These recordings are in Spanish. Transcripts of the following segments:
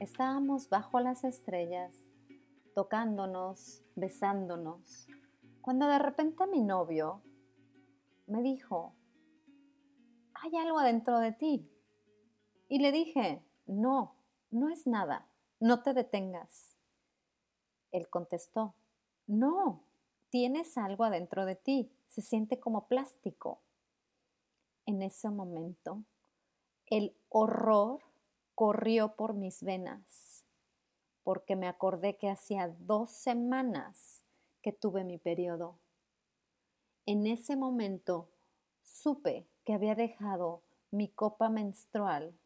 Estábamos bajo las estrellas, tocándonos, besándonos, cuando de repente mi novio me dijo, hay algo adentro de ti. Y le dije, no, no es nada, no te detengas. Él contestó, no, tienes algo adentro de ti, se siente como plástico. En ese momento, el horror corrió por mis venas, porque me acordé que hacía dos semanas que tuve mi periodo. En ese momento supe que había dejado mi copa menstrual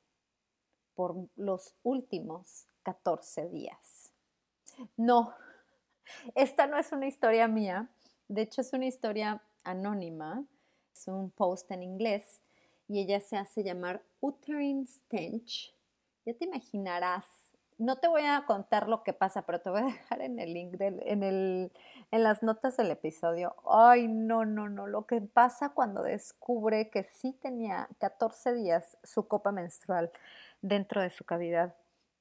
por los últimos 14 días. No, esta no es una historia mía, de hecho es una historia anónima, es un post en inglés y ella se hace llamar Uterine Stench ya te imaginarás. No te voy a contar lo que pasa, pero te voy a dejar en el link, en, el, en las notas del episodio. Ay, no, no, no. Lo que pasa cuando descubre que sí tenía 14 días su copa menstrual dentro de su cavidad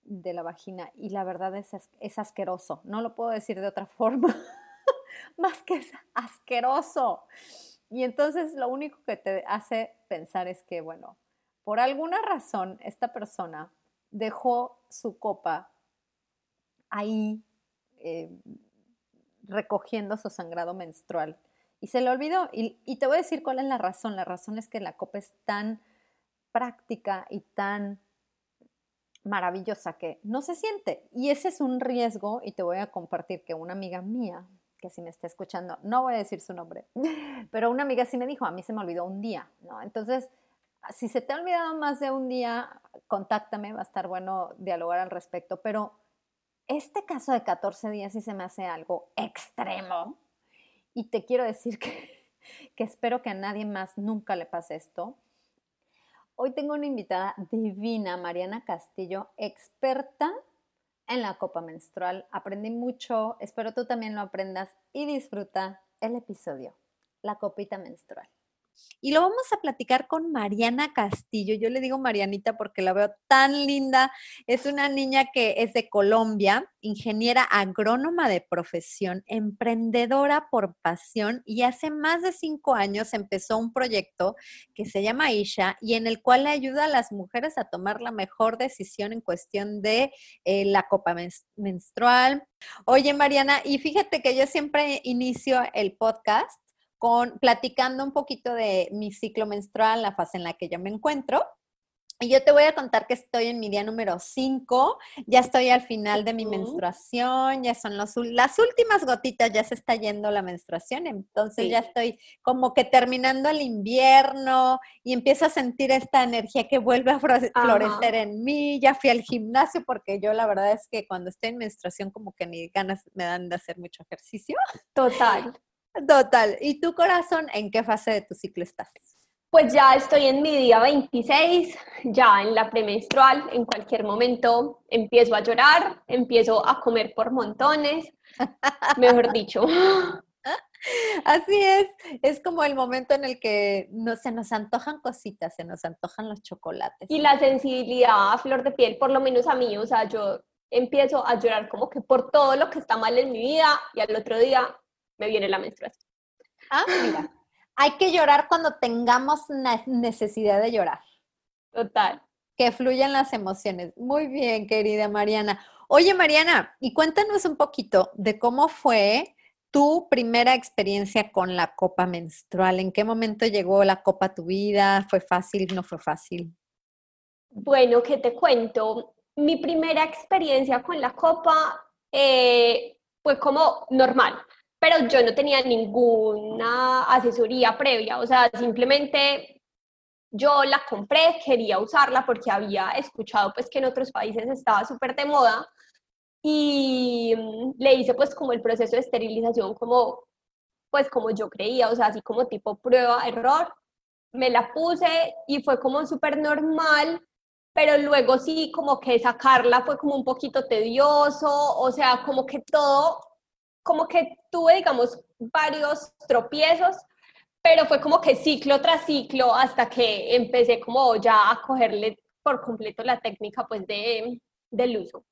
de la vagina. Y la verdad es, es asqueroso. No lo puedo decir de otra forma. Más que es asqueroso. Y entonces lo único que te hace pensar es que, bueno, por alguna razón esta persona dejó su copa ahí eh, recogiendo su sangrado menstrual. Y se le olvidó. Y, y, te voy a decir cuál es la razón. La razón es que la copa es tan práctica y tan maravillosa que no se siente. Y ese es un riesgo y te voy a compartir que una amiga mía, que si me está escuchando, no voy a decir su nombre, pero una amiga sí me dijo, a mí se me olvidó un día, ¿no? Entonces, si se te ha olvidado más de un día, contáctame, va a estar bueno dialogar al respecto, pero este caso de 14 días sí se me hace algo extremo y te quiero decir que, que espero que a nadie más nunca le pase esto. Hoy tengo una invitada divina, Mariana Castillo, experta en la copa menstrual. Aprendí mucho, espero tú también lo aprendas y disfruta el episodio, la copita menstrual. Y lo vamos a platicar con Mariana Castillo. Yo le digo Marianita porque la veo tan linda. Es una niña que es de Colombia, ingeniera agrónoma de profesión, emprendedora por pasión y hace más de cinco años empezó un proyecto que se llama Isha y en el cual le ayuda a las mujeres a tomar la mejor decisión en cuestión de eh, la copa menstrual. Oye, Mariana, y fíjate que yo siempre inicio el podcast con, platicando un poquito de mi ciclo menstrual, la fase en la que yo me encuentro. Y yo te voy a contar que estoy en mi día número 5, ya estoy al final de mi menstruación, ya son los, las últimas gotitas, ya se está yendo la menstruación, entonces ya estoy como que terminando el invierno y empiezo a sentir esta energía que vuelve a florecer en mí, ya fui al gimnasio porque yo la verdad es que cuando estoy en menstruación como que ni ganas me dan de hacer mucho ejercicio. Total. Total. ¿Y tu corazón en qué fase de tu ciclo estás? Pues ya estoy en mi día 26, ya en la premenstrual, en cualquier momento empiezo a llorar, empiezo a comer por montones, mejor dicho. Así es, es como el momento en el que no, se nos antojan cositas, se nos antojan los chocolates. Y la sensibilidad a flor de piel, por lo menos a mí, o sea, yo empiezo a llorar como que por todo lo que está mal en mi vida y al otro día me viene la menstruación. Ah, mira. Hay que llorar cuando tengamos necesidad de llorar. Total. Que fluyan las emociones. Muy bien, querida Mariana. Oye, Mariana, y cuéntanos un poquito de cómo fue tu primera experiencia con la copa menstrual. ¿En qué momento llegó la copa a tu vida? ¿Fue fácil? ¿No fue fácil? Bueno, ¿qué te cuento? Mi primera experiencia con la copa eh, fue como normal, pero yo no tenía ninguna asesoría previa, o sea, simplemente yo la compré, quería usarla porque había escuchado pues que en otros países estaba súper de moda y le hice pues como el proceso de esterilización como pues como yo creía, o sea, así como tipo prueba, error, me la puse y fue como súper normal, pero luego sí como que sacarla fue como un poquito tedioso, o sea, como que todo, como que tuve, digamos, varios tropiezos, pero fue como que ciclo tras ciclo hasta que empecé como ya a cogerle por completo la técnica pues de, del uso.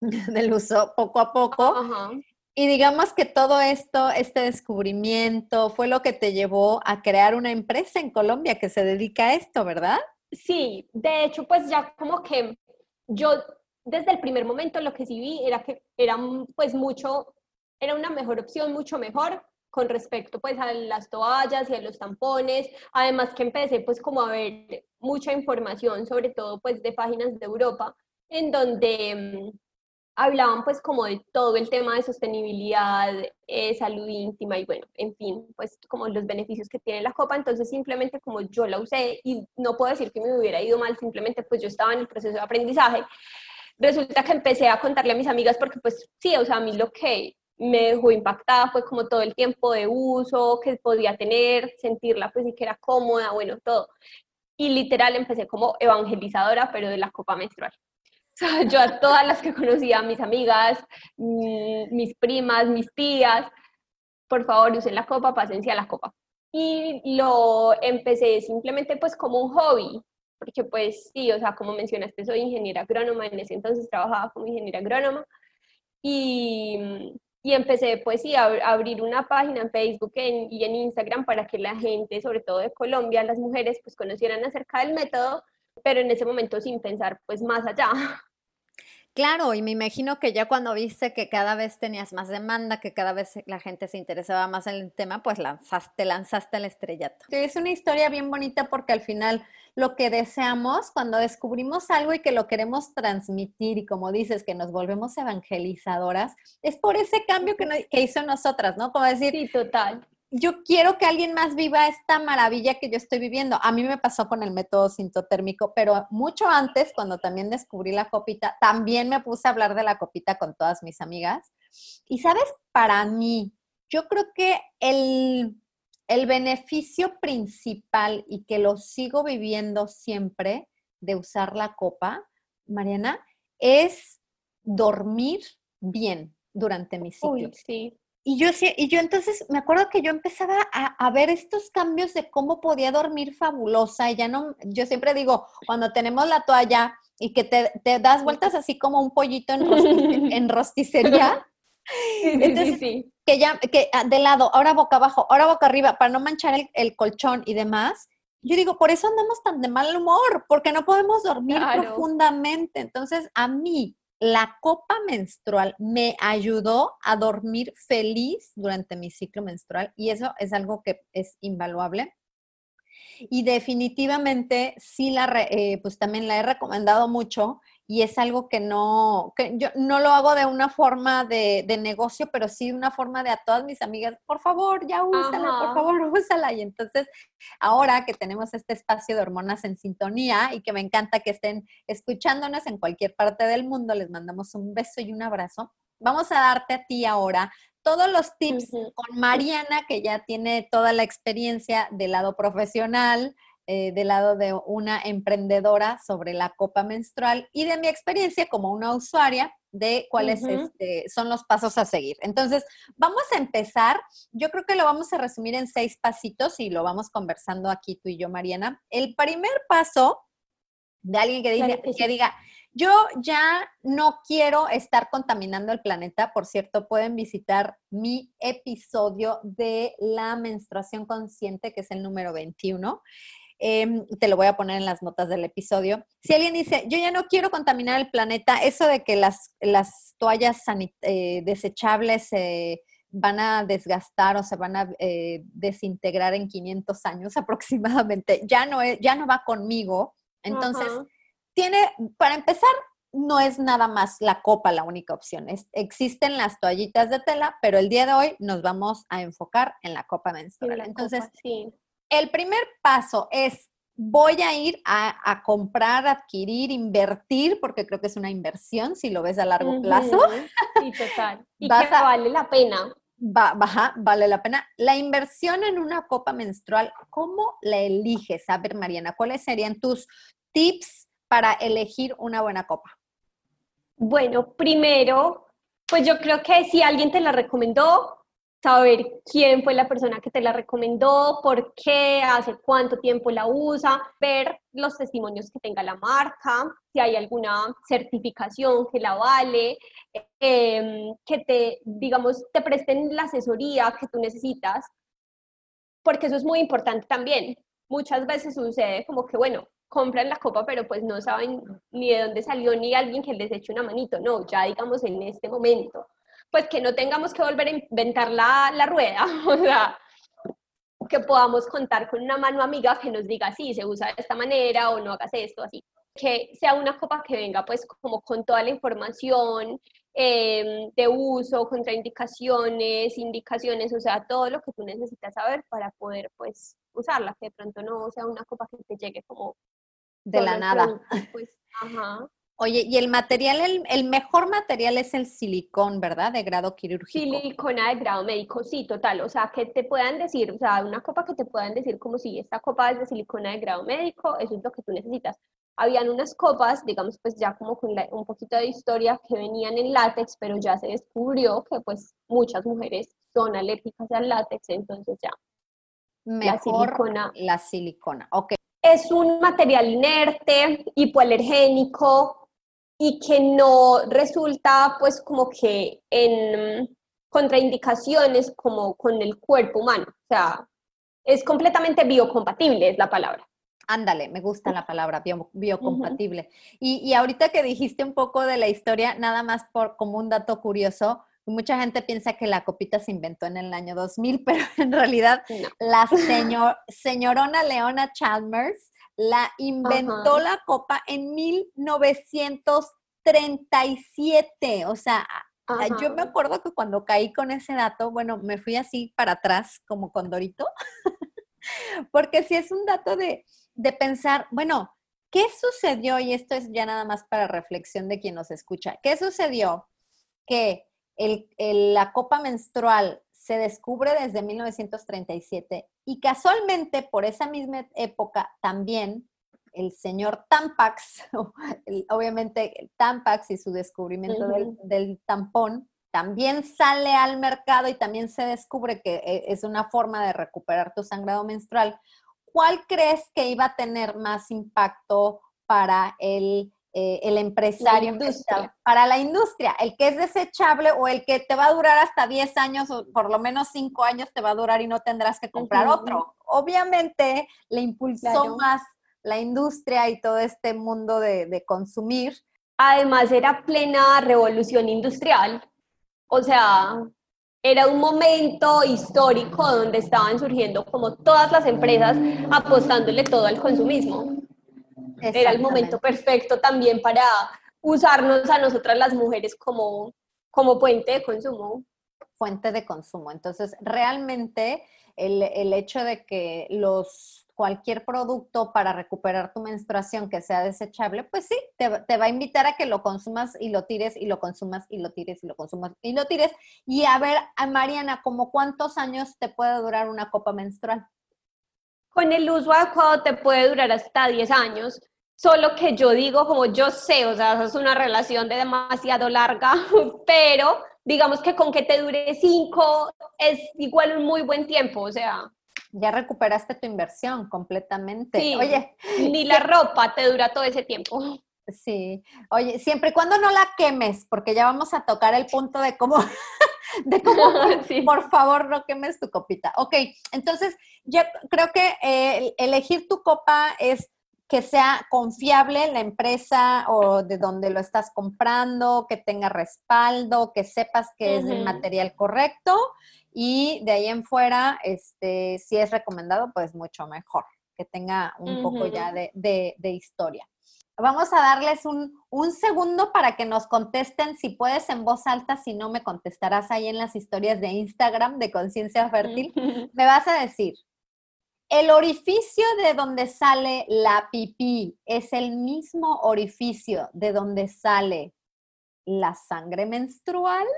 del uso poco a poco. Y digamos que todo esto, este descubrimiento, fue lo que te llevó a crear una empresa en Colombia que se dedica a esto, ¿verdad? Sí, de hecho, pues ya como que yo desde el primer momento lo que sí vi era que era pues mucho, era una mejor opción, mucho mejor con respecto pues a las toallas y a los tampones, además que empecé pues como a ver mucha información, sobre todo pues de páginas de Europa, en donde mm, hablaban pues como de todo el tema de sostenibilidad, eh, salud íntima y bueno, en fin, pues como los beneficios que tiene la copa, entonces simplemente como yo la usé y no puedo decir que me hubiera ido mal, simplemente pues yo estaba en el proceso de aprendizaje, resulta que empecé a contarle a mis amigas porque pues sí, o sea, a mí lo que me dejó impactada fue como todo el tiempo de uso que podía tener, sentirla pues y que era cómoda, bueno, todo. Y literal empecé como evangelizadora, pero de la copa menstrual. yo a todas las que conocía, mis amigas, mm, mis primas, mis tías, por favor usen la copa, pásense a la copa. Y lo empecé simplemente pues como un hobby, porque pues sí, o sea, como mencionaste, soy ingeniera agrónoma, en ese entonces trabajaba como ingeniera agrónoma y, y empecé pues sí a, abrir una página en Facebook y en Instagram para que la gente, sobre todo de Colombia, las mujeres pues conocieran acerca del método, pero en ese momento sin pensar pues más allá. Claro, y me imagino que ya cuando viste que cada vez tenías más demanda, que cada vez la gente se interesaba más en el tema, pues lanzaste, lanzaste el estrellato. Es una historia bien bonita porque al final lo que deseamos cuando descubrimos algo y que lo queremos transmitir y como dices, que nos volvemos evangelizadoras, es por ese cambio que, que hizo nosotras, ¿no? Como decir, sí, total yo quiero que alguien más viva esta maravilla que yo estoy viviendo. A mí me pasó con el método sintotérmico, pero mucho antes, cuando también descubrí la copita, también me puse a hablar de la copita con todas mis amigas. Y sabes, para mí, yo creo que el, el beneficio principal y que lo sigo viviendo siempre de usar la copa, Mariana, es dormir bien durante mi ciclo. sí. Y yo, y yo entonces me acuerdo que yo empezaba a, ver estos cambios de cómo podía dormir fabulosa. Y ya no, yo siempre digo, cuando tenemos la toalla y que te, te das vueltas así como un pollito en, en rosticería. entonces, que ya, que ah, de lado, ahora boca abajo, ahora boca arriba, para no manchar el, el colchón y demás. Yo digo, por eso andamos tan de mal humor, porque no podemos dormir profundamente. Entonces, a mí, la copa menstrual me ayudó a dormir feliz durante mi ciclo menstrual y eso es algo que es invaluable. Y definitivamente sí la, eh, pues también la he recomendado mucho y es algo que no, que yo no lo hago de una forma de, negocio, pero sí de una forma de a todas mis amigas, por favor, ya úsala, por favor, úsala. Y entonces, ahora que tenemos este espacio de hormonas en sintonía y que me encanta que estén escuchándonos en cualquier parte del mundo, les mandamos un beso y un abrazo. Vamos a darte a ti ahora todos los tips con Mariana, que ya tiene toda la experiencia del lado profesional, eh, del lado de una emprendedora sobre la copa menstrual y de mi experiencia como una usuaria de cuáles este, son los pasos a seguir. Entonces, vamos a empezar. Yo creo que lo vamos a resumir en seis pasitos y lo vamos conversando aquí tú y yo, Mariana. El primer paso de alguien que, dice, que diga, yo ya no quiero estar contaminando el planeta. Por cierto, pueden visitar mi episodio de la menstruación consciente, que es el número 21. Em, te lo voy a poner en las notas del episodio. Si alguien dice, yo ya no quiero contaminar el planeta, eso de que las, las toallas eh, desechables se van a desgastar o se van a eh, desintegrar en 500 años aproximadamente, ya no, ya no va conmigo. Entonces, tiene, para empezar, no es nada más la copa la única opción. existen las toallitas de tela, pero el día de hoy nos vamos a enfocar en la copa menstrual. Entonces, el primer paso es voy a ir a, comprar, adquirir, invertir, porque creo que es una inversión si lo ves a largo plazo. Sí, total. Y que vale la pena. Va, baja, vale la pena. La inversión en una copa menstrual, ¿cómo la eliges? A ver, Mariana, ¿cuáles serían tus tips para elegir una buena copa? Bueno, primero, pues yo creo que si alguien te la recomendó, saber quién fue la persona que te la recomendó, por qué, hace cuánto tiempo la usa, ver los testimonios que tenga la marca, si hay alguna certificación que la vale, em, que te, digamos, te presten la asesoría que tú necesitas, porque eso es muy importante también. Muchas veces sucede como que, bueno, compran la copa, pero pues no saben ni de dónde salió ni alguien que les eche una manito, no, ya digamos en este momento pues que no tengamos que volver a inventar la, la rueda, o sea, que podamos contar con una mano amiga que nos diga, sí, se usa de esta manera o no hagas esto, así. Que sea una copa que venga pues como con toda la información em, de uso, contraindicaciones, indicaciones, o sea, todo lo que tú necesitas saber para poder pues usarla, que de pronto no sea una copa que te llegue como... De la nada. Pues, ajá. Oye, y el material, el, mejor material es el silicón, ¿verdad? De grado quirúrgico. Silicona de grado médico, sí, total. O sea, que te puedan decir, o sea, una copa que te puedan decir como si esta copa es de silicona de grado médico, eso es lo que tú necesitas. Habían unas copas, digamos, pues ya como con un poquito de historia que venían en látex, pero ya se descubrió que pues muchas mujeres son alérgicas al látex, entonces ya. Mejor la silicona. La silicona, ok. Es un material inerte, hipoalergénico, y que no resulta pues como que en contraindicaciones como con el cuerpo humano. O sea, es completamente biocompatible, es la palabra. Ándale, me gusta la palabra biocompatible. y, y, ahorita que dijiste un poco de la historia, nada más por como un dato curioso, mucha gente piensa que la copita se inventó en el año 2000, pero en realidad la señor, señorona Leona Chalmers la inventó la copa en 1937. O sea, yo me acuerdo que cuando caí con ese dato, bueno, me fui así para atrás como condorito, porque si es un dato de, pensar, bueno, ¿qué sucedió? Y esto es ya nada más para reflexión de quien nos escucha. ¿Qué sucedió? Que la copa menstrual se descubre desde 1937 y casualmente por esa misma época también el señor Tampax, obviamente Tampax y su descubrimiento del, tampón, también sale al mercado y también se descubre que eh, es una forma de recuperar tu sangrado menstrual. ¿Cuál crees que iba a tener más impacto para el eh, el empresario para la industria, el que es desechable o el que te va a durar hasta 10 años o por lo menos 5 años te va a durar y no tendrás que comprar otro. Obviamente le impulsó más la industria y todo este mundo de, de consumir. Además era plena revolución industrial, o sea, era un momento histórico donde estaban surgiendo como todas las empresas apostándole todo al consumismo era el momento perfecto también para usarnos a nosotras las mujeres como, como puente de consumo. Fuente de consumo. Entonces, realmente el, el hecho de que los cualquier producto para recuperar tu menstruación que sea desechable, pues sí, te, te, va a invitar a que lo consumas y lo tires y lo consumas y lo tires y lo consumas y lo tires. Y a ver, a Mariana, ¿como cuántos años te puede durar una copa menstrual? Con el uso adecuado te puede durar hasta 10 años. Solo que yo digo, como yo sé, o sea, es una relación de demasiado larga, pero digamos que con que te dure cinco es igual un muy buen tiempo, o sea. Ya recuperaste tu inversión completamente. Sí, Oye, ni la ropa te dura todo ese tiempo. Sí, oye, siempre y cuando no la quemes, porque ya vamos a tocar el punto de cómo, de cómo, por favor, no quemes tu copita. Ok, entonces yo creo que eh, elegir tu copa es que sea confiable la empresa o de donde lo estás comprando, que tenga respaldo, que sepas que es el material correcto y de ahí en fuera, este, si es recomendado, pues mucho mejor, que tenga un poco ya de, de, historia. Vamos a darles un, un, segundo para que nos contesten, si puedes en voz alta, si no me contestarás ahí en las historias de Instagram de Conciencia Fértil. Me vas a decir, el orificio de donde sale la pipí es el mismo orificio de donde sale la sangre menstrual.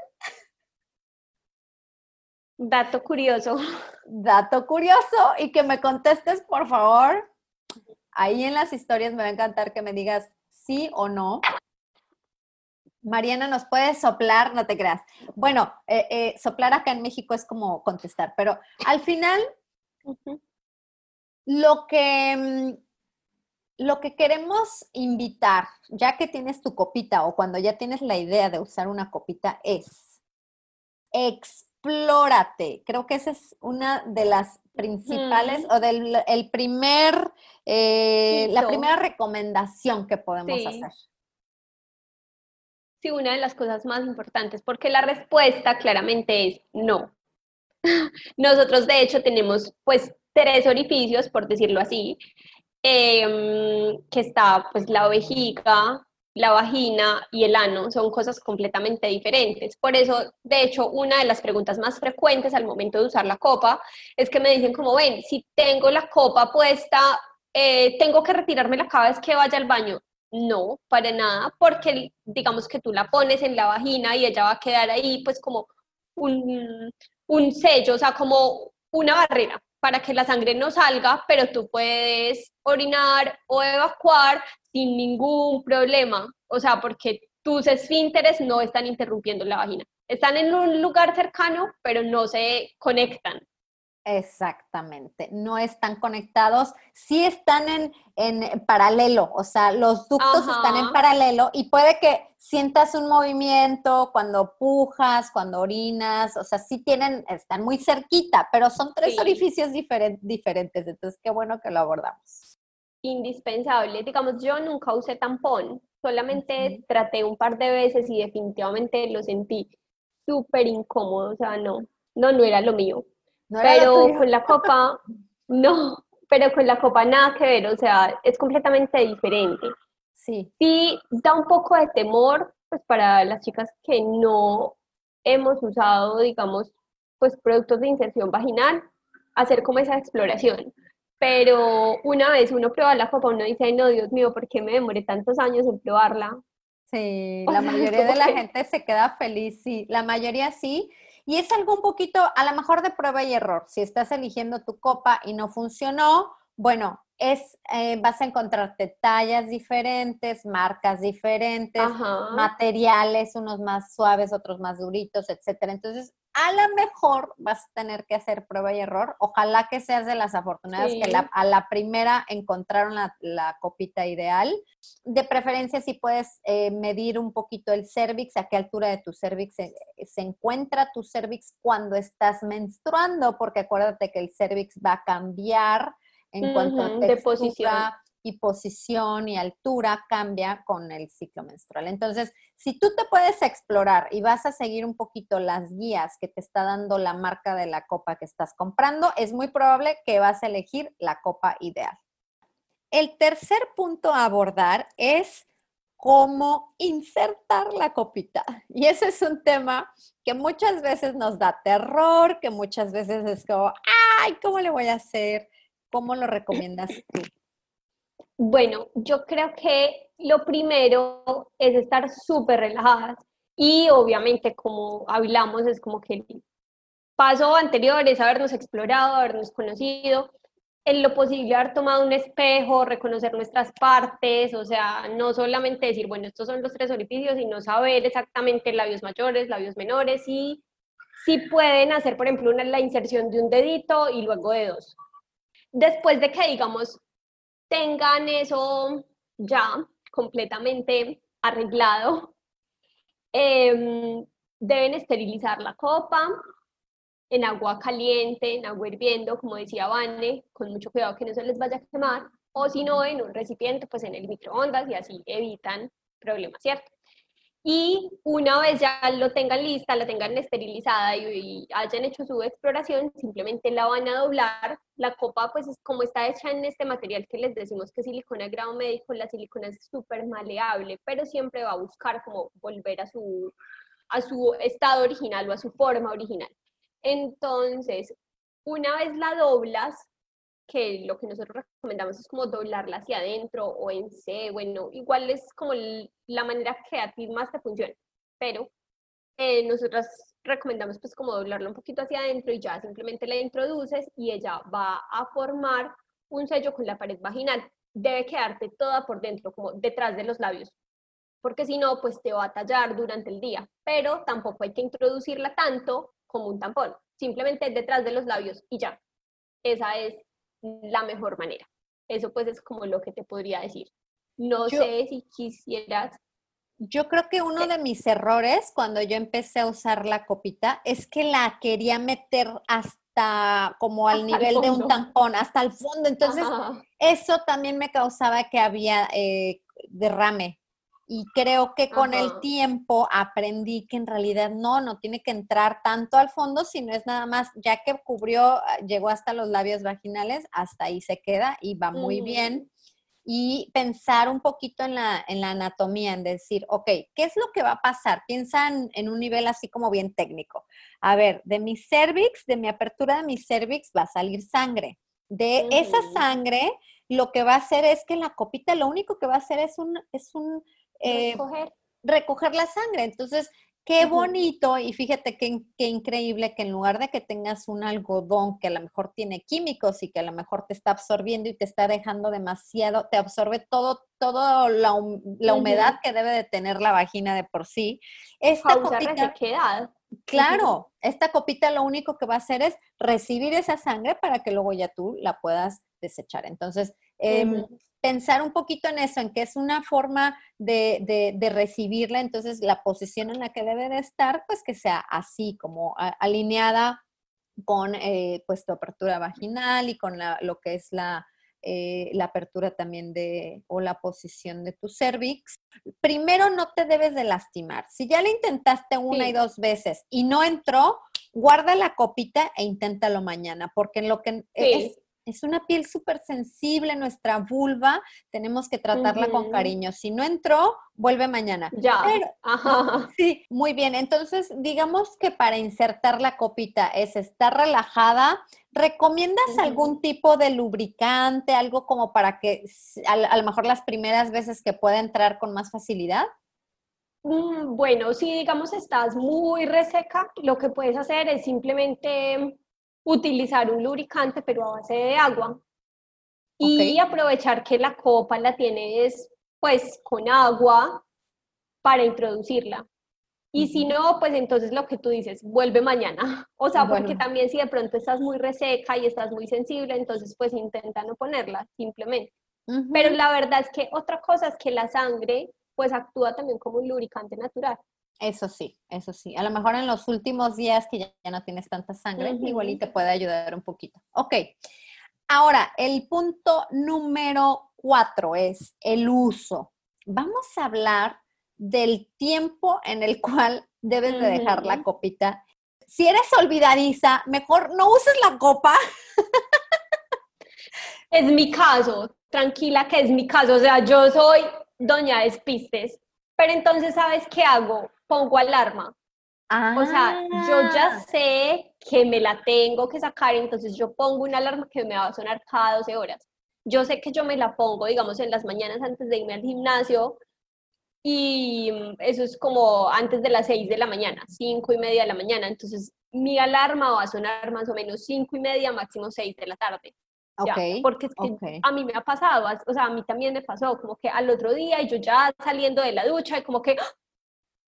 Dato curioso. Dato curioso y que me contestes, por favor. Ahí en las historias me va a encantar que me digas sí o no. Mariana, ¿nos puedes soplar? No te creas. Bueno, eh, eh, soplar acá en México es como contestar, pero al final, lo que, mm, lo que queremos invitar, ya que tienes tu copita o cuando ya tienes la idea de usar una copita, es explórate. Creo que esa es una de las principales o del el primer, eh, la primera recomendación que podemos hacer. Sí, una de las cosas más importantes, porque la respuesta claramente es no. Nosotros de hecho tenemos pues tres orificios, por decirlo así, em, que está pues la vejiga, la vagina y el ano, son cosas completamente diferentes. Por eso, de hecho, una de las preguntas más frecuentes al momento de usar la copa es que me dicen como, ven, si tengo la copa puesta, eh, ¿tengo que retirármela cada vez que vaya al baño? No, para nada, porque digamos que tú la pones en la vagina y ella va a quedar ahí pues como un, un sello, o sea, como una barrera para que la sangre no salga, pero tú puedes orinar o evacuar sin ningún problema, o sea, porque tus esfínteres no están interrumpiendo la vagina. Están en un lugar cercano, pero no se conectan. Exactamente, no están conectados, sí están en, en paralelo, o sea, los ductos están en paralelo y puede que sientas un movimiento cuando pujas, cuando orinas, o sea, sí tienen, están muy cerquita, pero son tres orificios diferentes, entonces qué bueno que lo abordamos. Indispensable, digamos, yo nunca usé tampón, solamente traté un par de veces y definitivamente lo sentí súper incómodo, o sea, no, no, no era lo mío pero con la copa, no, pero con la copa nada que ver, o sea, es completamente diferente. Sí. Sí, da un poco de temor, pues para las chicas que no hemos usado, digamos, pues productos de inserción vaginal, hacer como esa exploración. Pero una vez uno prueba la copa, uno dice, no, Dios mío, ¿por qué me demoré tantos años en probarla? Sí, la mayoría de la gente se queda feliz, sí, la mayoría sí, y es algo un poquito, a lo mejor de prueba y error. Si estás eligiendo tu copa y no funcionó, bueno, es, eh, vas a encontrarte tallas diferentes, marcas diferentes, materiales, unos más suaves, otros más duritos, etcétera. Entonces, a lo mejor vas a tener que hacer prueba y error. Ojalá que seas de las afortunadas que a la primera encontraron la, copita ideal. De preferencia, si puedes eh, medir un poquito el cervix, a qué altura de tu cervix se, encuentra tu cervix cuando estás menstruando, porque acuérdate que el cervix va a cambiar en cuanto a textura, de posición y posición y altura cambia con el ciclo menstrual. Entonces, si tú te puedes explorar y vas a seguir un poquito las guías que te está dando la marca de la copa que estás comprando, es muy probable que vas a elegir la copa ideal. El tercer punto a abordar es cómo insertar la copita. Y ese es un tema que muchas veces nos da terror, que muchas veces es como, ay, ¿cómo le voy a hacer? ¿Cómo lo recomiendas tú? Bueno, yo creo que lo primero es estar súper relajadas y obviamente como hablamos es como que el paso anterior es habernos explorado, habernos conocido, en lo posible haber tomado un espejo, reconocer nuestras partes, o sea, no solamente decir, bueno, estos son los tres orificios, sino saber exactamente labios mayores, labios menores y si pueden hacer, por ejemplo, una, la inserción de un dedito y luego de dos. Después de que, digamos, tengan eso ya completamente arreglado, em, deben esterilizar la copa en agua caliente, en agua hirviendo, como decía Vane, con mucho cuidado que no se les vaya a quemar, o si no, en un recipiente, pues en el microondas y así evitan problemas, ¿cierto? Y una vez ya lo tengan lista, la tengan esterilizada y, hayan hecho su exploración, simplemente la van a doblar. La copa, pues es como está hecha en este material que les decimos que es silicona grado médico, la silicona es súper maleable, pero siempre va a buscar como volver a su, a su estado original o a su forma original. Entonces, una vez la doblas, que lo que nosotros recomendamos es como doblarla hacia adentro o en C, bueno, igual es como la manera que a ti más te funcione, pero eh, nosotros recomendamos pues como doblarla un poquito hacia adentro y ya simplemente la introduces y ella va a formar un sello con la pared vaginal. Debe quedarte toda por dentro, como detrás de los labios, porque si no, pues te va a tallar durante el día, pero tampoco hay que introducirla tanto como un tampón, simplemente detrás de los labios y ya. Esa es la mejor manera. Eso pues es como lo que te podría decir. No sé si quisieras. Yo creo que uno de mis errores cuando yo empecé a usar la copita es que la quería meter hasta como al nivel de un tampón, hasta el fondo. Entonces, eso también me causaba que había eh, derrame y creo que con el tiempo aprendí que en realidad no, no tiene que entrar tanto al fondo, sino es nada más, ya que cubrió, ah, llegó hasta los labios vaginales, hasta ahí se queda y va muy bien. Y pensar un poquito en la, en la anatomía, en decir, ok, ¿qué es lo que va a pasar? Piensa en, un nivel así como bien técnico. A ver, de mi cervix, de mi apertura de mi cervix va a salir sangre. De esa sangre, lo que va a hacer es que la copita lo único que va a hacer es un, es un eh, recoger. la sangre. Entonces, qué bonito y fíjate qué, qué, increíble que en lugar de que tengas un algodón que a lo mejor tiene químicos y que a lo mejor te está absorbiendo y te está dejando demasiado, te absorbe todo, todo la, la humedad que debe de tener la vagina de por sí. Esta copita, Claro, esta copita lo único que va a hacer es recibir esa sangre para que luego ya tú la puedas desechar. Entonces, em, pensar un poquito en eso, en que es una forma de, recibirla, entonces la posición en la que debe de estar, pues que sea así, como alineada con eh, pues tu apertura vaginal y con lo que es la, eh, la apertura también de, o la posición de tu cervix. Primero no te debes de lastimar. Si ya le intentaste una y dos veces y no entró, guarda la copita e inténtalo mañana, porque en lo que es, es una piel súper sensible, nuestra vulva, tenemos que tratarla con cariño. Si no entró, vuelve mañana. Ya. Sí, muy bien. Entonces, digamos que para insertar la copita es estar relajada. ¿Recomiendas algún tipo de lubricante, algo como para que a, lo mejor las primeras veces que pueda entrar con más facilidad? Mm, bueno, si digamos estás muy reseca, lo que puedes hacer es simplemente utilizar un lubricante pero a base de agua y aprovechar que la copa la tienes pues con agua para introducirla. Y si no, pues entonces lo que tú dices, vuelve mañana. O sea, porque también si de pronto estás muy reseca y estás muy sensible, entonces pues intenta no ponerla simplemente. Pero la verdad es que otra cosa es que la sangre pues actúa también como un lubricante natural. Eso sí, eso sí. A lo mejor en los últimos días que ya, no tienes tanta sangre, igual y te puede ayudar un poquito. Ok. Ahora, el punto número cuatro es el uso. Vamos a hablar del tiempo en el cual debes de dejar la copita. Si eres olvidadiza, mejor no uses la copa. Es mi caso, tranquila que es mi caso. O sea, yo soy doña Despistes. Pero entonces, ¿sabes qué hago? pongo alarma. O sea, yo ya ah. sé que me la tengo que sacar, entonces yo pongo una alarma que me va a sonar cada 12 horas. Yo sé que yo me la pongo, digamos, en las mañanas antes de irme al gimnasio y eso es como antes de las 6 de la mañana, 5 y media de la mañana. Entonces, mi alarma va a sonar más o menos 5 y media, máximo 6 de la tarde. Porque es que a mí me ha pasado, o sea, a mí también me pasó, como que al otro día y yo ya saliendo de la ducha y como que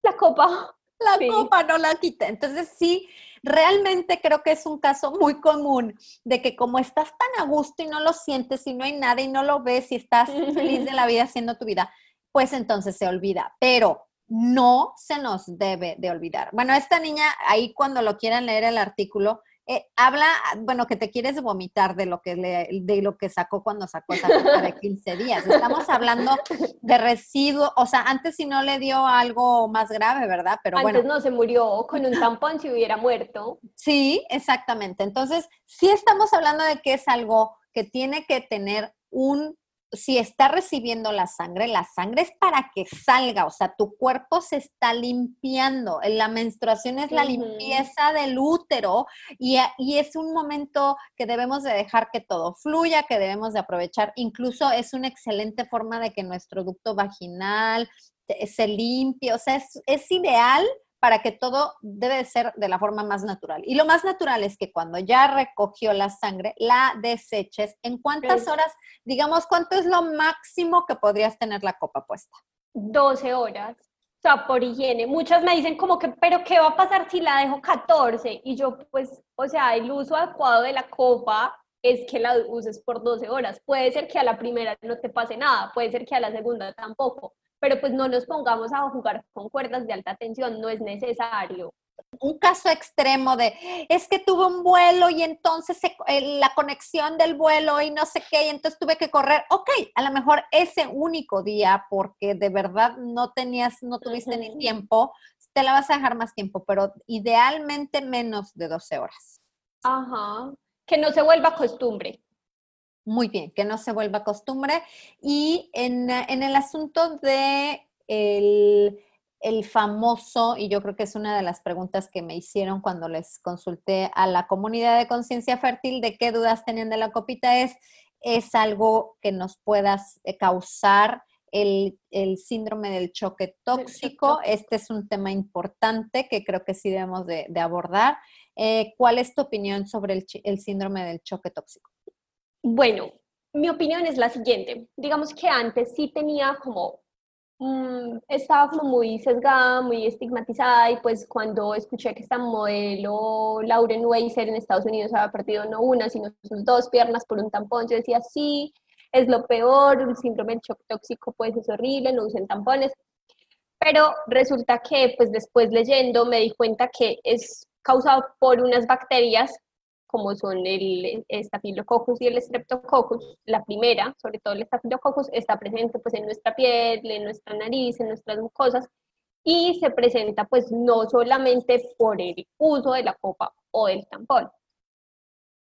la copa. La copa no la quita. Entonces sí, realmente creo que es un caso muy común de que como estás tan a gusto y no lo sientes y no hay nada y no lo ves y estás feliz de la vida haciendo tu vida, pues entonces se olvida. Pero no se nos debe de olvidar. Bueno, esta niña, ahí cuando lo quieran leer el artículo, eh, habla, bueno, que te quieres vomitar de lo que le, de lo que sacó cuando sacó esa copa de 15 días. Estamos hablando de residuo, o sea, antes si no le dio algo más grave, ¿verdad? Pero antes no se murió con un tampón si hubiera muerto. Sí, exactamente. Entonces, sí estamos hablando de que es algo que tiene que tener un si está recibiendo la sangre, la sangre es para que salga, o sea, tu cuerpo se está limpiando. La menstruación es la limpieza del útero y, y, es un momento que debemos de dejar que todo fluya, que debemos de aprovechar. Incluso es una excelente forma de que nuestro ducto vaginal se limpie, o sea, es, es ideal para que todo debe ser de la forma más natural. Y lo más natural es que cuando ya recogió la sangre, la deseches. ¿En cuántas horas, digamos, cuánto es lo máximo que podrías tener la copa puesta? 12 horas. O sea, por higiene. Muchas me dicen como que, pero ¿qué va a pasar si la dejo 14? Y yo, pues, o sea, el uso adecuado de la copa es que la uses por 12 horas. Puede ser que a la primera no te pase nada, puede ser que a la segunda tampoco, pero pues no nos pongamos a jugar con cuerdas de alta tensión, no es necesario. Un caso extremo de, es que tuve un vuelo y entonces eh, la conexión del vuelo y no sé qué, y entonces tuve que correr. Ok, a lo mejor ese único día, porque de verdad no tenías, no tuviste ni tiempo, te la vas a dejar más tiempo, pero idealmente menos de 12 horas. Ajá, que no se vuelva costumbre. Muy bien, que no se vuelva costumbre. Y en, el asunto de el, famoso, y yo creo que es una de las preguntas que me hicieron cuando les consulté a la comunidad de conciencia fértil de qué dudas tenían de la copita, es, es algo que nos pueda eh, causar el, síndrome del choque tóxico. Este es un tema importante que creo que sí debemos de, abordar. Eh, ¿Cuál es tu opinión sobre el síndrome del choque tóxico? Bueno, mi opinión es la siguiente. Digamos que antes sí tenía como, mm, estaba como muy sesgada, muy estigmatizada y pues cuando escuché que esta modelo Lauren Weiser en Estados Unidos había perdido no una, sino sus dos piernas por un tampón, yo decía, sí, es lo peor, el síndrome del shock tóxico pues es horrible, no usen tampones. Pero resulta que pues después leyendo me di cuenta que es causado por unas bacterias como son el estafilococcus y el streptococcus, la primera, sobre todo el estafilococcus, está presente pues en nuestra piel, en nuestra nariz, en nuestras mucosas y se presenta pues no solamente por el uso de la copa o del tampón.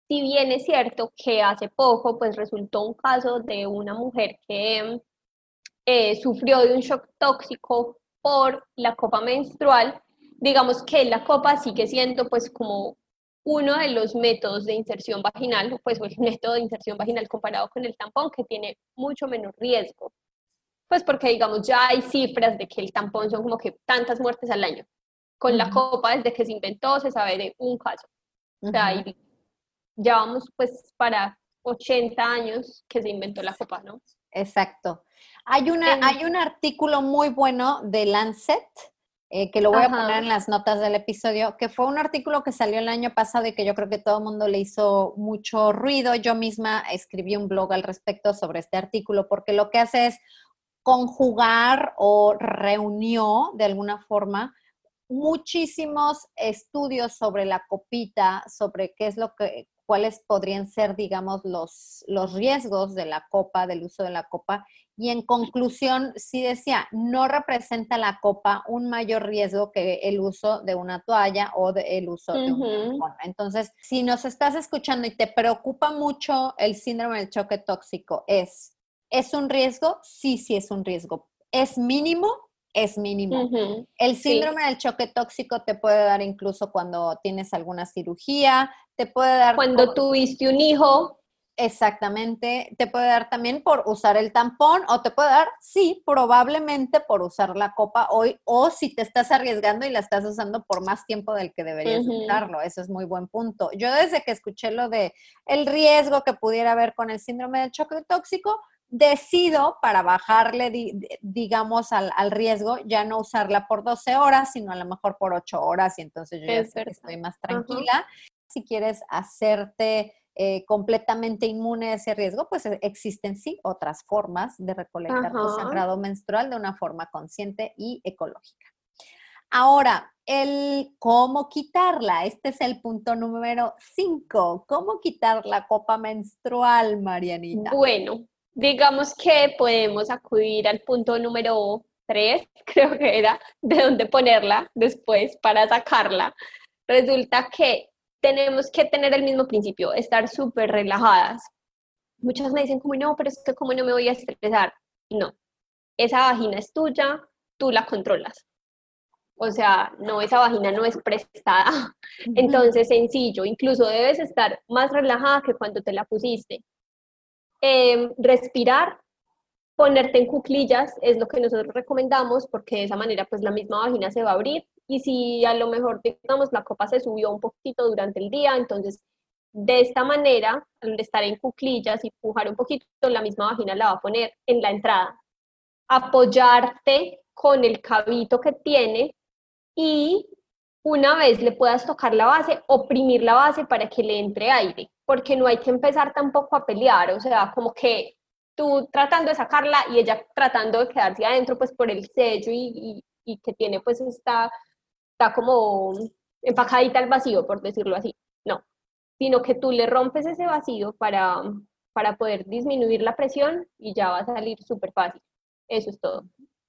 Si bien es cierto que hace poco pues resultó un caso de una mujer que eh, sufrió de un shock tóxico por la copa menstrual, digamos que la copa sigue siendo pues como uno de los métodos de inserción vaginal, pues el método de inserción vaginal comparado con el tampón, que tiene mucho menor riesgo. Pues porque, digamos, ya hay cifras de que el tampón son como que tantas muertes al año. Con la copa, desde que se inventó, se sabe de un caso. O sea, ya vamos pues para 80 años que se inventó la copa, ¿no? Exacto. Hay, una, hay un artículo muy bueno de Lancet eh, que lo voy a poner en las notas del episodio, que fue un artículo que salió el año pasado y que yo creo que todo el mundo le hizo mucho ruido. Yo misma escribí un blog al respecto sobre este artículo porque lo que hace es conjugar o reunió de alguna forma muchísimos estudios sobre la copita, sobre qué es lo que, cuáles podrían ser, digamos, los, los riesgos de la copa, del uso de la copa. Y en conclusión, sí decía, no representa la copa un mayor riesgo que el uso de una toalla o el uso de un tampón. Entonces, si nos estás escuchando y te preocupa mucho el síndrome del choque tóxico, ¿es, ¿es un riesgo? Sí, sí es un riesgo. ¿Es mínimo? Es mínimo. El síndrome del choque tóxico te puede dar incluso cuando tienes alguna cirugía, te puede dar... Cuando tuviste un hijo. Exactamente, te puede dar también por usar el tampón o te puede dar, sí, probablemente por usar la copa hoy o si te estás arriesgando y la estás usando por más tiempo del que deberías usarlo. Eso es muy buen punto. Yo desde que escuché lo de el riesgo que pudiera haber con el síndrome del choque tóxico, decido para bajarle, digamos, al, riesgo, ya no usarla por 12 horas, sino a lo mejor por 8 horas y entonces yo ya estoy más tranquila. Si quieres hacerte eh, completamente inmune a ese riesgo, pues e, existen sí otras formas de recolectar tu sangrado menstrual de una forma consciente y ecológica. Ahora, el cómo quitarla. Este es el punto número 5. ¿Cómo quitar la copa menstrual, Marianita? Bueno, digamos que podemos acudir al punto número 3, creo que era, de dónde ponerla después para sacarla. Resulta que tenemos que tener el mismo principio, estar súper relajadas. Muchas me dicen como, no, pero es que como no me voy a estresar. No, esa vagina es tuya, tú la controlas. O sea, no, esa vagina no es prestada. Entonces, sencillo, incluso debes estar más relajada que cuando te la pusiste. Em, respirar, ponerte en cuclillas es lo que nosotros recomendamos porque de esa manera pues la misma vagina se va a abrir y si a lo mejor, digamos, la copa se subió un poquito durante el día, entonces de esta manera, al estar en cuclillas y pujar un poquito, la misma vagina la va a poner en la entrada. Apoyarte con el cabito que tiene y una vez le puedas tocar la base, oprimir la base para que le entre aire, porque no hay que empezar tampoco a pelear, o sea, como que tú tratando de sacarla y ella tratando de quedarse adentro, pues por el sello y, que tiene pues esta está como empacadita al vacío, por decirlo así. No, sino que tú le rompes ese vacío para, para poder disminuir la presión y ya va a salir súper fácil. Eso es todo.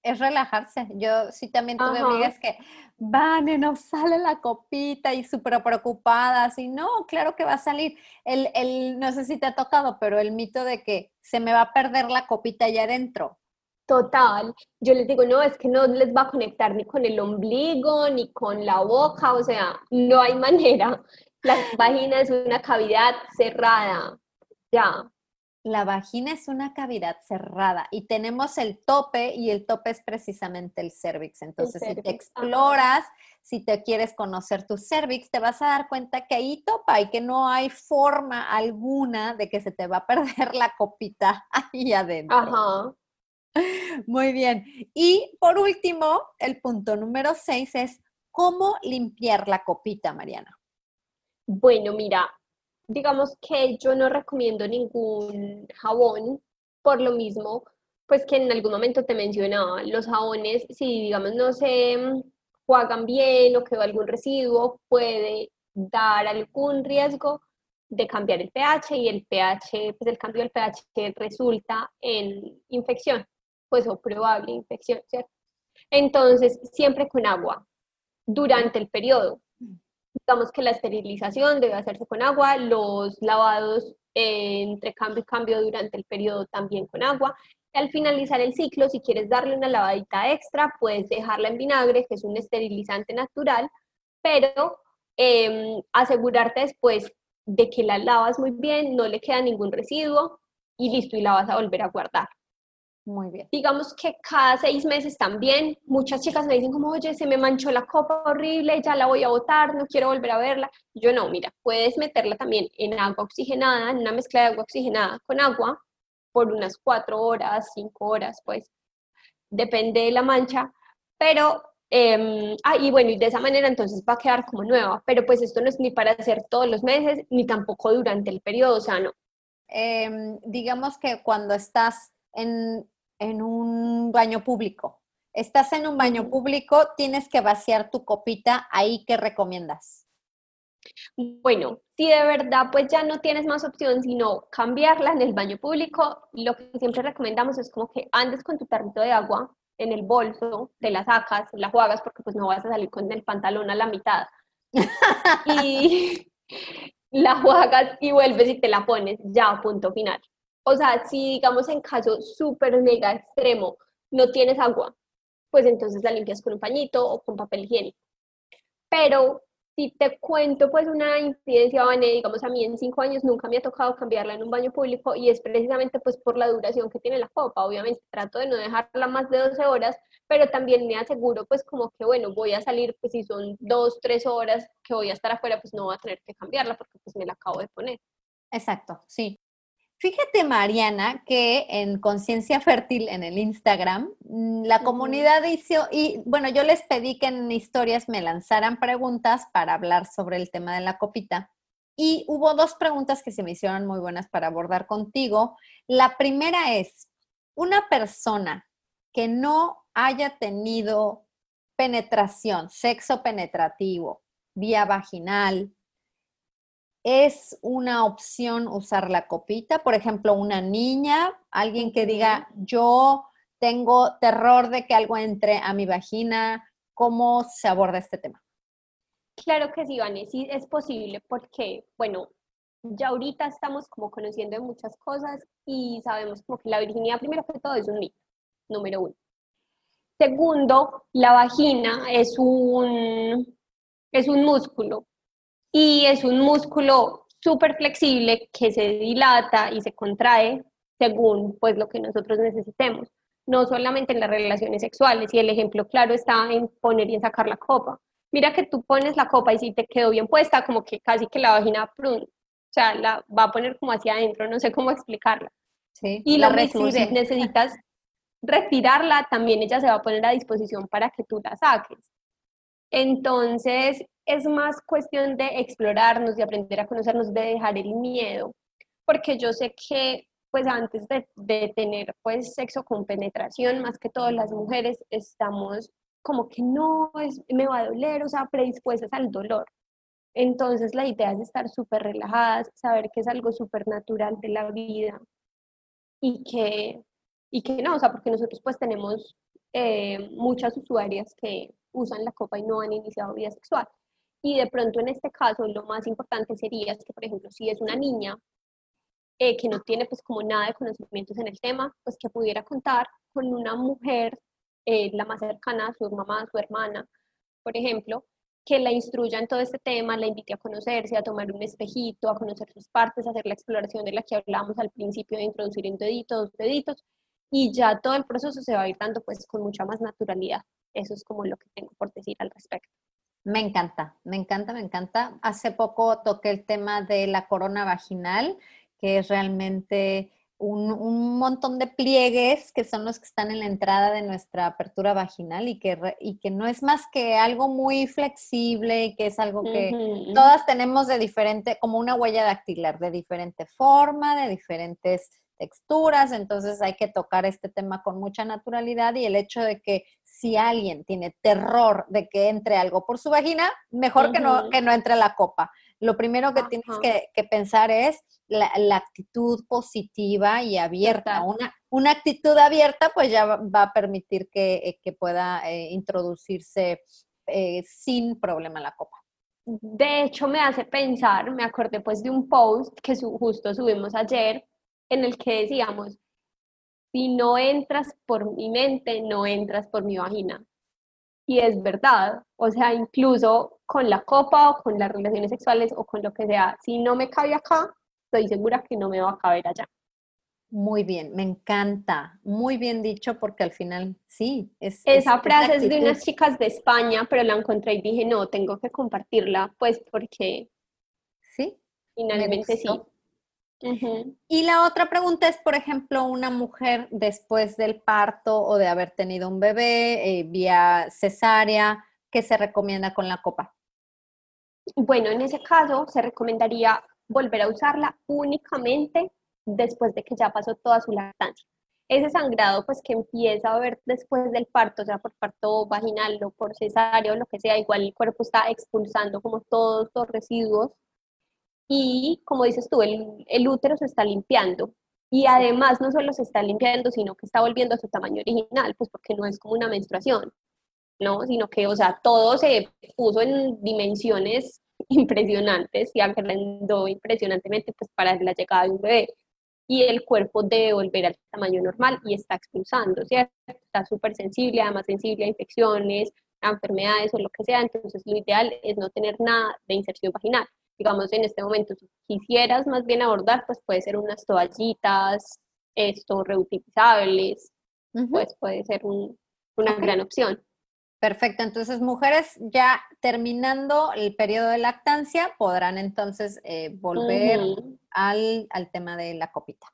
Es relajarse. Yo sí también tuve amigas que, van y no sale la copita y súper preocupadas y no, claro que va a salir. El, el, no sé si te ha tocado, pero el mito de que se me va a perder la copita allá adentro. Total, yo les digo, no, es que no les va a conectar ni con el ombligo, ni con la boca, o sea, no hay manera. La vagina es una cavidad cerrada, ya. La vagina es una cavidad cerrada y tenemos el tope y el tope es precisamente el cervix. Entonces, si te exploras, si te quieres conocer tu cervix, te vas a dar cuenta que ahí topa y que no hay forma alguna de que se te va a perder la copita ahí adentro. Ajá. Muy bien. Y por último, el punto número seis es cómo limpiar la copita, Mariana. Bueno, mira, digamos que yo no recomiendo ningún jabón por lo mismo, pues que en algún momento te mencionaba, los jabones, si digamos no se juegan bien o quedó algún residuo, puede dar algún riesgo de cambiar el pH y el pH, pues el cambio del pH resulta en infección pues o probable infección, ¿cierto? Entonces, siempre con agua durante el periodo. Digamos que la esterilización debe hacerse con agua, los lavados entre cambio y cambio durante el periodo también con agua. Al finalizar el ciclo, si quieres darle una lavadita extra, puedes dejarla en vinagre, que es un esterilizante natural, pero em, asegurarte después de que la lavas muy bien, no le queda ningún residuo y listo, y la vas a volver a guardar. Muy bien. Digamos que cada seis meses también, muchas chicas me dicen como, oye, se me manchó la copa horrible, ya la voy a botar, no quiero volver a verla. Yo no, mira, puedes meterla también en agua oxigenada, en una mezcla de agua oxigenada con agua, por unas cuatro horas, cinco horas, pues, depende de la mancha, pero, eh, ah, y bueno, y de esa manera entonces va a quedar como nueva, pero pues esto no es ni para hacer todos los meses, ni tampoco durante el periodo, o sea, no. Em, digamos que cuando estás en en un baño público. Estás en un baño público, tienes que vaciar tu copita, ahí qué recomiendas? Bueno, si de verdad pues ya no tienes más opción sino cambiarla en el baño público, lo que siempre recomendamos es como que andes con tu tarrito de agua en el bolso, te la sacas, la juegas porque pues no vas a salir con el pantalón a la mitad. y la juegas y vuelves y te la pones, ya, punto final. O sea, si digamos en caso súper mega extremo no tienes agua, pues entonces la limpias con un pañito o con papel higiénico. Pero si te cuento pues una incidencia, Vané, digamos a mí en cinco años nunca me ha tocado cambiarla en un baño público y es precisamente pues por la duración que tiene la copa. Obviamente trato de no dejarla más de 12 horas, pero también me aseguro pues como que bueno, voy a salir pues si son dos, tres horas que voy a estar afuera, pues no voy a tener que cambiarla porque pues me la acabo de poner. Exacto, sí. Fíjate, Mariana, que en Conciencia Fértil en el Instagram, mm, la comunidad hizo, y bueno, yo les pedí que en historias me lanzaran preguntas para hablar sobre el tema de la copita. y hubo dos preguntas que se me hicieron muy buenas para abordar contigo. La primera es, una persona que no haya tenido penetración, sexo penetrativo, vía vaginal, ¿es una opción usar la copita? Por ejemplo, una niña, alguien que diga, yo tengo terror de que algo entre a mi vagina, ¿cómo se aborda este tema? Claro que sí, Vanessa, sí es posible porque, bueno, ya ahorita estamos como conociendo de muchas cosas y sabemos como que la virginidad primero que todo es un mito, número uno. Segundo, la vagina es un, es un músculo y es un músculo súper flexible que se dilata y se contrae según pues lo que nosotros necesitemos, no solamente en las relaciones sexuales y el ejemplo claro está en poner y en sacar la copa. Mira que tú pones la copa y si te quedó bien puesta, como que casi que la vagina prun, o sea, la va a poner como hacia adentro, no sé cómo explicarla. Sí, y la lo mismo, si necesitas retirarla, también ella se va a poner a disposición para que tú la saques. Entonces, es más cuestión de explorarnos, de aprender a conocernos, de dejar el miedo, porque yo sé que pues antes de, tener pues sexo con penetración, más que todas las mujeres estamos como que no, es, me va a doler, o sea, predispuestas al dolor. Entonces la idea es estar súper relajadas, saber que es algo súper natural de la vida y que, y que no, o sea, porque nosotros pues tenemos eh, muchas usuarias que usan la copa y no han iniciado vida sexual. Y de pronto en este caso lo más importante sería que, por ejemplo, si es una niña eh, que no tiene pues como nada de conocimientos en el tema, pues que pudiera contar con una mujer, eh, la más cercana, su mamá, su hermana, por ejemplo, que la instruya en todo este tema, la invite a conocerse, a tomar un espejito, a conocer sus partes, a hacer la exploración de la que hablábamos al principio de introducir un dedito, dos deditos, y ya todo el proceso se va a ir dando pues con mucha más naturalidad. Eso es como lo que tengo por decir al respecto. Me encanta, me encanta, me encanta. Hace poco toqué el tema de la corona vaginal que es realmente un, montón de pliegues que son los que están en la entrada de nuestra apertura vaginal y que, y que no es más que algo muy flexible y que es algo que todas tenemos de diferente, como una huella dactilar, de diferente forma, de diferentes texturas, entonces hay que tocar este tema con mucha naturalidad y el hecho de que si alguien tiene terror de que entre algo por su vagina, mejor que, no, que no entre la copa. Lo primero que tienes que, pensar es la, actitud positiva y abierta. Una, una, actitud abierta pues ya va a permitir que, eh, pueda eh, introducirse eh, sin problema la copa. De hecho, me hace pensar, me acordé pues de un post que justo subimos ayer en el que decíamos, si no entras por mi mente, no entras por mi vagina. Y es verdad, o sea, incluso con la copa o con las relaciones sexuales o con lo que sea, si no me cabe acá, estoy segura que no me va a caber allá. Muy bien, me encanta, muy bien dicho porque al final sí. Es, Esa frase es de unas chicas de España, pero la encontré y dije, no, tengo que compartirla, pues porque... Sí. Finalmente sí. Y la otra pregunta es, por ejemplo, una mujer después del parto o de haber tenido un bebé eh, vía cesárea, ¿qué se recomienda con la copa? Bueno, en ese caso se recomendaría volver a usarla únicamente después de que ya pasó toda su lactancia. Ese sangrado pues que empieza a haber después del parto, o sea, por parto vaginal o por cesárea o lo que sea, igual el cuerpo está expulsando como todos los residuos y como dices tú, el, el útero se está limpiando. Y además no solo se está limpiando, sino que está volviendo a su tamaño original, pues porque no es como una menstruación, ¿no? Sino que, o sea, todo se puso en dimensiones impresionantes y agrandó impresionantemente pues para la llegada de un bebé. Y el cuerpo debe volver al tamaño normal y está expulsando, ¿cierto? Está súper sensible, además sensible a infecciones, a enfermedades o lo que sea, entonces lo ideal es no tener nada de inserción vaginal digamos, en este momento, si quisieras más bien abordar, pues puede ser unas toallitas, esto, reutilizables, pues puede ser una gran opción. Perfecto, entonces mujeres ya terminando el periodo de lactancia podrán entonces eh, volver al, al, tema de la copita.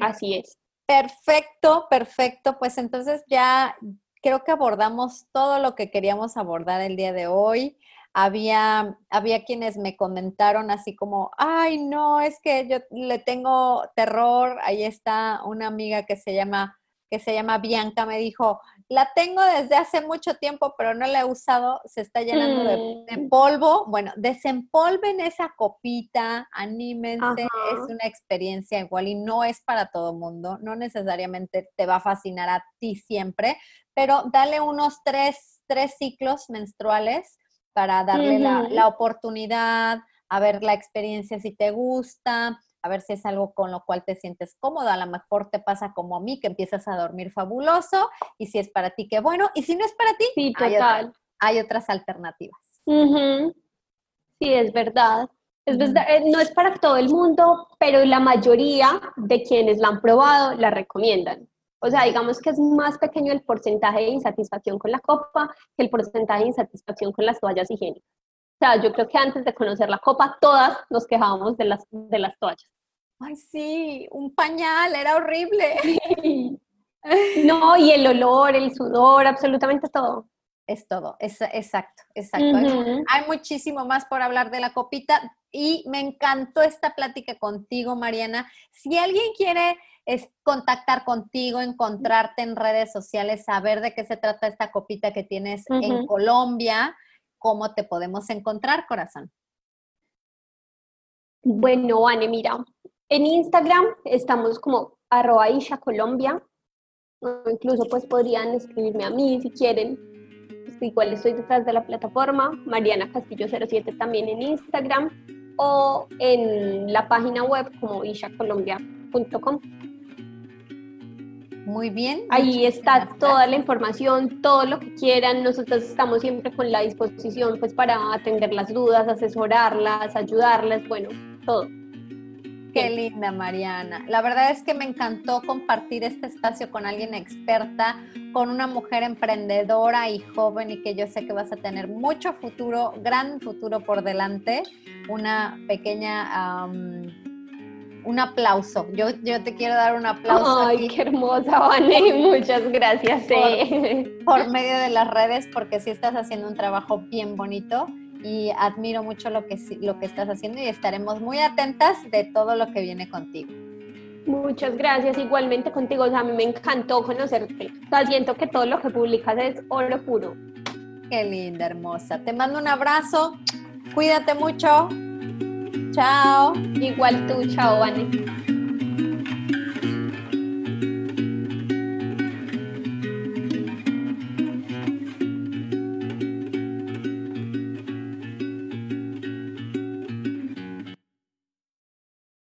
Así es. Perfecto, perfecto. Pues entonces ya creo que abordamos todo lo que queríamos abordar el día de hoy. Había, había quienes me comentaron así como, ay, no, es que yo le tengo terror. Ahí está una amiga que se llama, que se llama Bianca, me dijo, la tengo desde hace mucho tiempo, pero no la he usado, se está llenando de, mm. polvo. Bueno, desempolven esa copita, anímense, es una experiencia igual y no es para todo mundo, no necesariamente te va a fascinar a ti siempre, pero dale unos tres, tres ciclos menstruales para darle la, oportunidad, a ver la experiencia si te gusta, a ver si es algo con lo cual te sientes cómodo. A lo mejor te pasa como a mí, que empiezas a dormir fabuloso, y si es para ti, qué bueno. Y si no es para ti, sí, hay, otras alternativas. Sí, es verdad. Es verdad, eh, no es para todo el mundo, pero la mayoría de quienes la han probado la recomiendan. O sea, digamos que es más pequeño el porcentaje de insatisfacción con la copa que el porcentaje de insatisfacción con las toallas higiénicas. O sea, yo creo que antes de conocer la copa, todas nos quejábamos de las, de las toallas. Ay, sí, un pañal, era horrible. No, y el olor, el sudor, absolutamente todo. Es todo, es, exacto, exacto. Hay muchísimo más por hablar de la copita y me encantó esta plática contigo, Mariana. Si alguien quiere es contactar contigo, encontrarte en redes sociales, saber de qué se trata esta copita que tienes en Colombia, cómo te podemos encontrar, corazón. Bueno, Anne, mira, en Instagram estamos como arroba Isha Colombia, incluso pues podrían escribirme a mí si quieren, pues, igual estoy detrás de la plataforma, Mariana Castillo 07 también en Instagram o en la página web como ishacolombia.com. Muy bien. Ahí está toda la información, todo lo que quieran. Nosotros estamos siempre con la disposición pues para atender las dudas, asesorarlas, ayudarlas, bueno, todo. Qué linda, Mariana. La verdad es que me encantó compartir este espacio con alguien experta, con una mujer emprendedora y joven y que yo sé que vas a tener mucho futuro, gran futuro por delante. Una pequeña un aplauso. Yo, yo te quiero dar un aplauso. Ay, qué hermosa, Vane. Muchas gracias. Por, medio de las redes, porque sí estás haciendo un trabajo bien bonito y admiro mucho lo que, lo que estás haciendo y estaremos muy atentas de todo lo que viene contigo. Muchas gracias, igualmente contigo. a mí me encantó conocerte. O siento que todo lo que publicas es oro puro. Qué linda, hermosa. Te mando un abrazo. Cuídate mucho. Chao. Igual tú, chao, Vanessa.